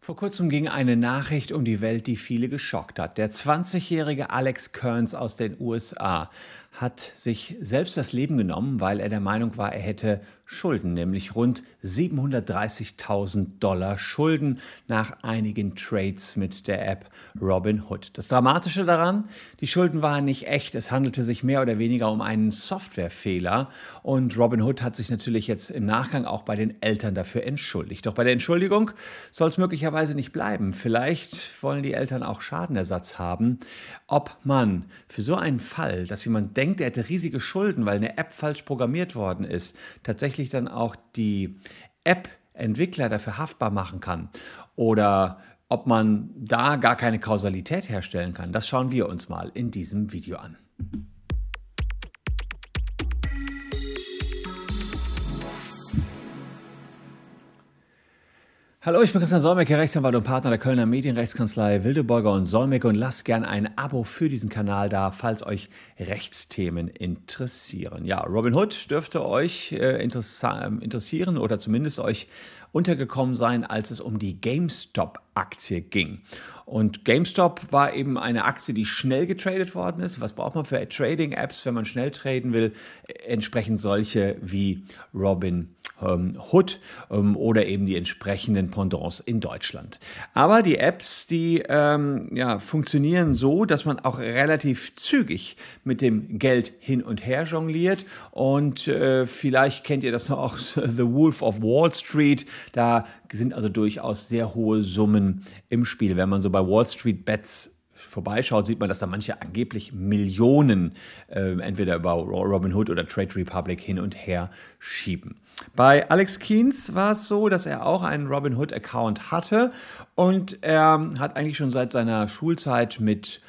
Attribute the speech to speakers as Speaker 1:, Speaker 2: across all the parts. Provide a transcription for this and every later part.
Speaker 1: Vor kurzem ging eine Nachricht um die Welt, die viele geschockt hat. Der 20-jährige Alex Kearns aus den USA hat sich selbst das Leben genommen, weil er der Meinung war, er hätte Schulden, nämlich rund 730.000 Dollar Schulden nach einigen Trades mit der App Robinhood. Das Dramatische daran, die Schulden waren nicht echt, es handelte sich mehr oder weniger um einen Softwarefehler und Robinhood hat sich natürlich jetzt im Nachgang auch bei den Eltern dafür entschuldigt. Doch bei der Entschuldigung soll es möglicherweise nicht bleiben. Vielleicht wollen die Eltern auch Schadenersatz haben. Ob man für so einen Fall, dass jemand denkt, er hätte riesige Schulden, weil eine App falsch programmiert worden ist, tatsächlich dann auch die App-Entwickler dafür haftbar machen kann oder ob man da gar keine Kausalität herstellen kann, das schauen wir uns mal in diesem Video an. Hallo, ich bin Christian Solmecke, Rechtsanwalt und Partner der Kölner Medienrechtskanzlei Wildeborger und Solmecke und lasst gern ein Abo für diesen Kanal da, falls euch Rechtsthemen interessieren. Ja, Robin Hood dürfte euch äh, interessieren oder zumindest euch untergekommen sein, als es um die GameStop-Aktie ging. Und GameStop war eben eine Aktie, die schnell getradet worden ist. Was braucht man für Trading-Apps, wenn man schnell traden will? Entsprechend solche wie Robin ähm, Hood ähm, oder eben die entsprechenden Pendants in Deutschland. Aber die Apps, die ähm, ja, funktionieren so, dass man auch relativ zügig mit dem Geld hin und her jongliert. Und äh, vielleicht kennt ihr das noch auch, The Wolf of Wall Street. Da sind also durchaus sehr hohe Summen im Spiel. Wenn man so bei Wall Street Bets vorbeischaut, sieht man, dass da manche angeblich Millionen äh, entweder über Robinhood oder Trade Republic hin und her schieben. Bei Alex Keynes war es so, dass er auch einen Robinhood-Account hatte und er hat eigentlich schon seit seiner Schulzeit mit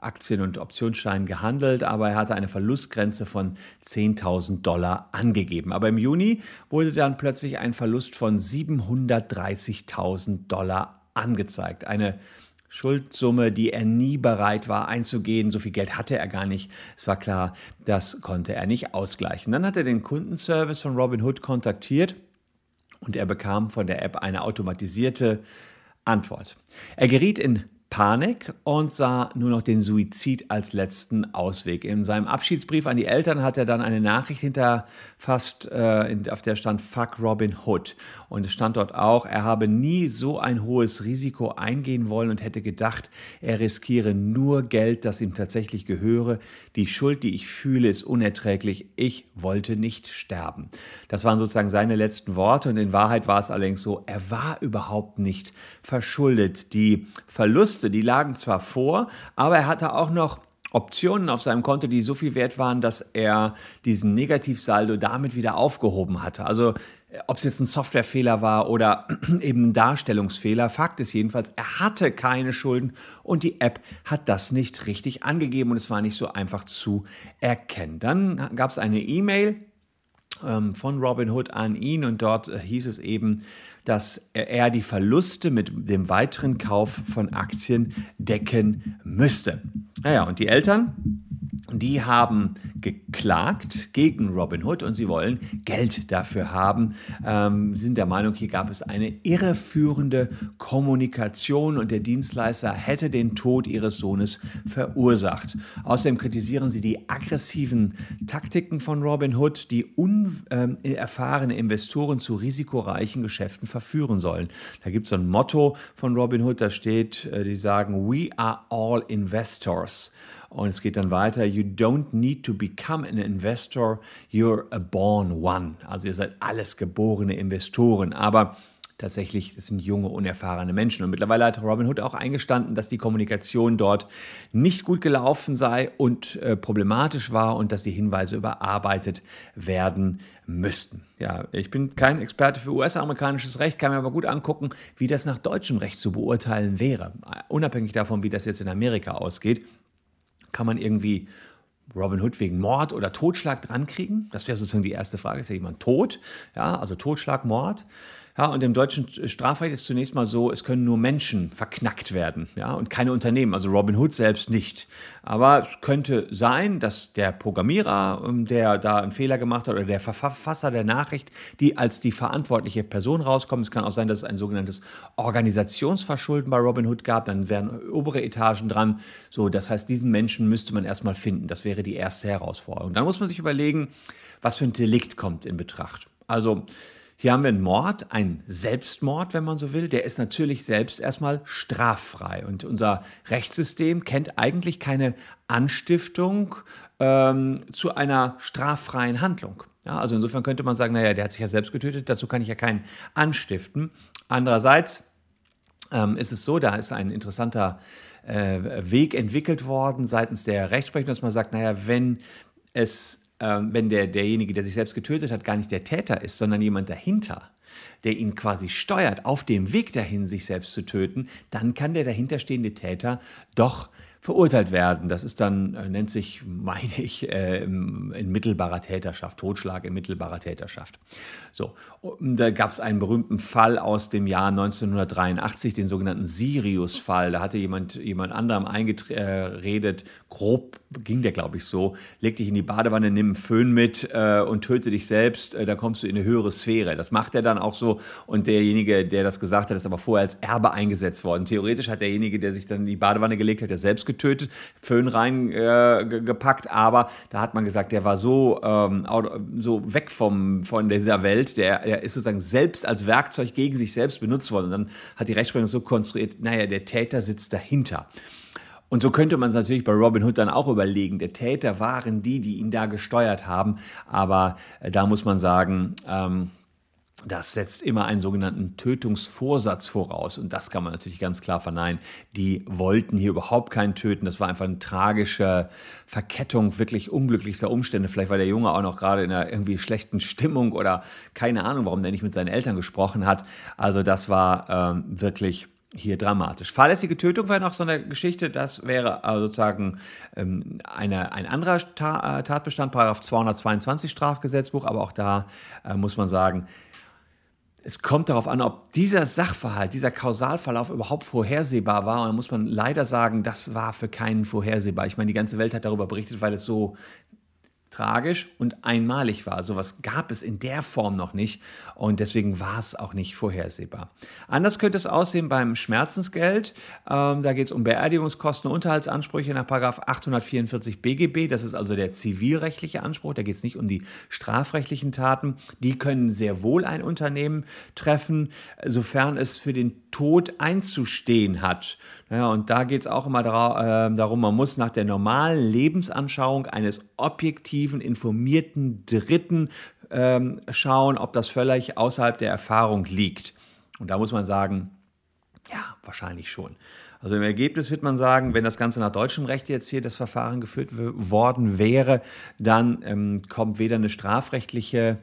Speaker 1: Aktien und Optionsscheinen gehandelt, aber er hatte eine Verlustgrenze von 10.000 Dollar angegeben. Aber im Juni wurde dann plötzlich ein Verlust von 730.000 Dollar angezeigt. Eine Schuldsumme, die er nie bereit war einzugehen. So viel Geld hatte er gar nicht. Es war klar, das konnte er nicht ausgleichen. Dann hat er den Kundenservice von Robinhood kontaktiert und er bekam von der App eine automatisierte Antwort. Er geriet in Panik und sah nur noch den Suizid als letzten Ausweg. In seinem Abschiedsbrief an die Eltern hat er dann eine Nachricht hinterfasst, äh, auf der stand Fuck Robin Hood. Und es stand dort auch, er habe nie so ein hohes Risiko eingehen wollen und hätte gedacht, er riskiere nur Geld, das ihm tatsächlich gehöre. Die Schuld, die ich fühle, ist unerträglich. Ich wollte nicht sterben. Das waren sozusagen seine letzten Worte und in Wahrheit war es allerdings so, er war überhaupt nicht verschuldet. Die Verluste Verluste, die lagen zwar vor, aber er hatte auch noch Optionen auf seinem Konto, die so viel wert waren, dass er diesen Negativsaldo damit wieder aufgehoben hatte. Also ob es jetzt ein Softwarefehler war oder eben ein Darstellungsfehler, Fakt ist jedenfalls, er hatte keine Schulden und die App hat das nicht richtig angegeben und es war nicht so einfach zu erkennen. Dann gab es eine E-Mail ähm, von Robinhood an ihn und dort äh, hieß es eben, dass er die Verluste mit dem weiteren Kauf von Aktien decken müsste. Naja, und die Eltern, die haben geklagt gegen Robinhood und sie wollen Geld dafür haben. Ähm, sind der Meinung, hier gab es eine irreführende Kommunikation und der Dienstleister hätte den Tod ihres Sohnes verursacht. Außerdem kritisieren sie die aggressiven Taktiken von Robinhood, die unerfahrene Investoren zu risikoreichen Geschäften verführen sollen. Da gibt es so ein Motto von Robinhood, da steht, äh, die sagen, We are all investors. Und es geht dann weiter, you don't need to become an investor, you're a born one. Also ihr seid alles geborene Investoren. Aber tatsächlich, das sind junge, unerfahrene Menschen. Und mittlerweile hat Robin Hood auch eingestanden, dass die Kommunikation dort nicht gut gelaufen sei und äh, problematisch war und dass die Hinweise überarbeitet werden müssten. Ja, ich bin kein Experte für US-amerikanisches Recht, kann mir aber gut angucken, wie das nach deutschem Recht zu beurteilen wäre. Unabhängig davon, wie das jetzt in Amerika ausgeht. Kann man irgendwie Robin Hood wegen Mord oder Totschlag drankriegen? Das wäre sozusagen die erste Frage. Ist ja jemand tot? Ja, also Totschlag, Mord. Ja, und im deutschen Strafrecht ist zunächst mal so, es können nur Menschen verknackt werden, ja, und keine Unternehmen, also Robin Hood selbst nicht. Aber es könnte sein, dass der Programmierer, ähm, der da einen Fehler gemacht hat, oder der Verfasser der Nachricht, die als die verantwortliche Person rauskommt. Es kann auch sein, dass es ein sogenanntes Organisationsverschulden bei Robin Hood gab. Dann wären obere Etagen dran. So, das heißt, diesen Menschen müsste man erstmal finden. Das wäre die erste Herausforderung. Dann muss man sich überlegen, was für ein Delikt kommt in Betracht. Also, hier haben wir einen Mord, einen Selbstmord, wenn man so will. Der ist natürlich selbst erstmal straffrei. Und unser Rechtssystem kennt eigentlich keine Anstiftung ähm, zu einer straffreien Handlung. Ja, also insofern könnte man sagen, naja, der hat sich ja selbst getötet, dazu kann ich ja keinen anstiften. Andererseits ähm, ist es so, da ist ein interessanter äh, Weg entwickelt worden seitens der Rechtsprechung, dass man sagt, naja, wenn es ähm, wenn der, derjenige, der sich selbst getötet hat, gar nicht der Täter ist, sondern jemand dahinter, der ihn quasi steuert, auf dem Weg dahin, sich selbst zu töten, dann kann der dahinterstehende Täter doch verurteilt werden. Das ist dann, äh, nennt sich, meine ich, äh, in mittelbarer Täterschaft, Totschlag in mittelbarer Täterschaft. So, da gab es einen berühmten Fall aus dem Jahr 1983, den sogenannten Sirius-Fall. Da hatte jemand jemand anderem eingeredet, grob ging der, glaube ich, so, leg dich in die Badewanne, nimm einen Föhn mit äh, und töte dich selbst, äh, da kommst du in eine höhere Sphäre. Das macht er dann auch so und derjenige, der das gesagt hat, ist aber vorher als Erbe eingesetzt worden. Theoretisch hat derjenige, der sich dann in die Badewanne gelegt hat, der selbst getötet, Föhn reingepackt, äh, aber da hat man gesagt, der war so, ähm, so weg vom, von dieser Welt, der, der ist sozusagen selbst als Werkzeug gegen sich selbst benutzt worden. Und dann hat die Rechtsprechung so konstruiert, naja, der Täter sitzt dahinter. Und so könnte man es natürlich bei Robin Hood dann auch überlegen. Der Täter waren die, die ihn da gesteuert haben. Aber äh, da muss man sagen, ähm, das setzt immer einen sogenannten Tötungsvorsatz voraus. Und das kann man natürlich ganz klar verneinen. Die wollten hier überhaupt keinen töten. Das war einfach eine tragische Verkettung wirklich unglücklichster Umstände. Vielleicht war der Junge auch noch gerade in einer irgendwie schlechten Stimmung oder keine Ahnung, warum der nicht mit seinen Eltern gesprochen hat. Also das war ähm, wirklich hier dramatisch. Fahrlässige Tötung wäre noch so eine Geschichte, das wäre also sozusagen ähm, eine, ein anderer Ta Tatbestand, Paragraph 222 Strafgesetzbuch, aber auch da äh, muss man sagen, es kommt darauf an, ob dieser Sachverhalt, dieser Kausalverlauf überhaupt vorhersehbar war. Und da muss man leider sagen, das war für keinen vorhersehbar. Ich meine, die ganze Welt hat darüber berichtet, weil es so tragisch und einmalig war. Sowas gab es in der Form noch nicht und deswegen war es auch nicht vorhersehbar. Anders könnte es aussehen beim Schmerzensgeld. Ähm, da geht es um Beerdigungskosten und Unterhaltsansprüche nach 844 BGB. Das ist also der zivilrechtliche Anspruch. Da geht es nicht um die strafrechtlichen Taten. Die können sehr wohl ein Unternehmen treffen, sofern es für den Tod einzustehen hat. Ja, und da geht es auch immer äh, darum, man muss nach der normalen Lebensanschauung eines objektiven, informierten Dritten ähm, schauen, ob das völlig außerhalb der Erfahrung liegt. Und da muss man sagen, ja, wahrscheinlich schon. Also im Ergebnis wird man sagen, wenn das Ganze nach deutschem Recht jetzt hier das Verfahren geführt worden wäre, dann ähm, kommt weder eine strafrechtliche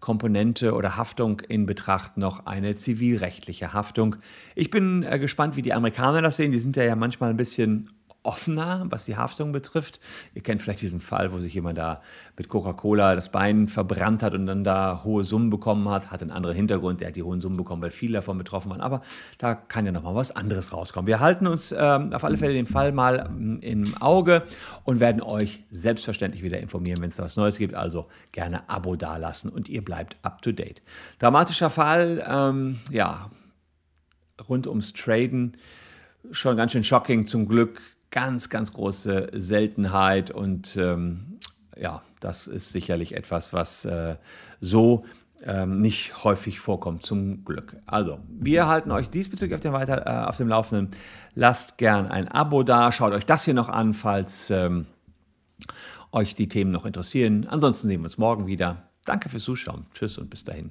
Speaker 1: Komponente oder Haftung in Betracht noch eine zivilrechtliche Haftung. Ich bin äh, gespannt, wie die Amerikaner das sehen. Die sind ja, ja manchmal ein bisschen offener, was die Haftung betrifft. Ihr kennt vielleicht diesen Fall, wo sich jemand da mit Coca-Cola das Bein verbrannt hat und dann da hohe Summen bekommen hat. Hat einen anderen Hintergrund, der hat die hohen Summen bekommen, weil viele davon betroffen waren. Aber da kann ja nochmal was anderes rauskommen. Wir halten uns ähm, auf alle Fälle den Fall mal ähm, im Auge und werden euch selbstverständlich wieder informieren, wenn es da was Neues gibt. Also gerne Abo dalassen und ihr bleibt up to date. Dramatischer Fall, ähm, ja, rund ums Traden schon ganz schön shocking. Zum Glück ganz, ganz große Seltenheit und ähm, ja, das ist sicherlich etwas, was äh, so ähm, nicht häufig vorkommt, zum Glück. Also, wir halten euch diesbezüglich auf dem, weiter, äh, auf dem Laufenden. Lasst gern ein Abo da, schaut euch das hier noch an, falls ähm, euch die Themen noch interessieren. Ansonsten sehen wir uns morgen wieder. Danke fürs Zuschauen. Tschüss und bis dahin.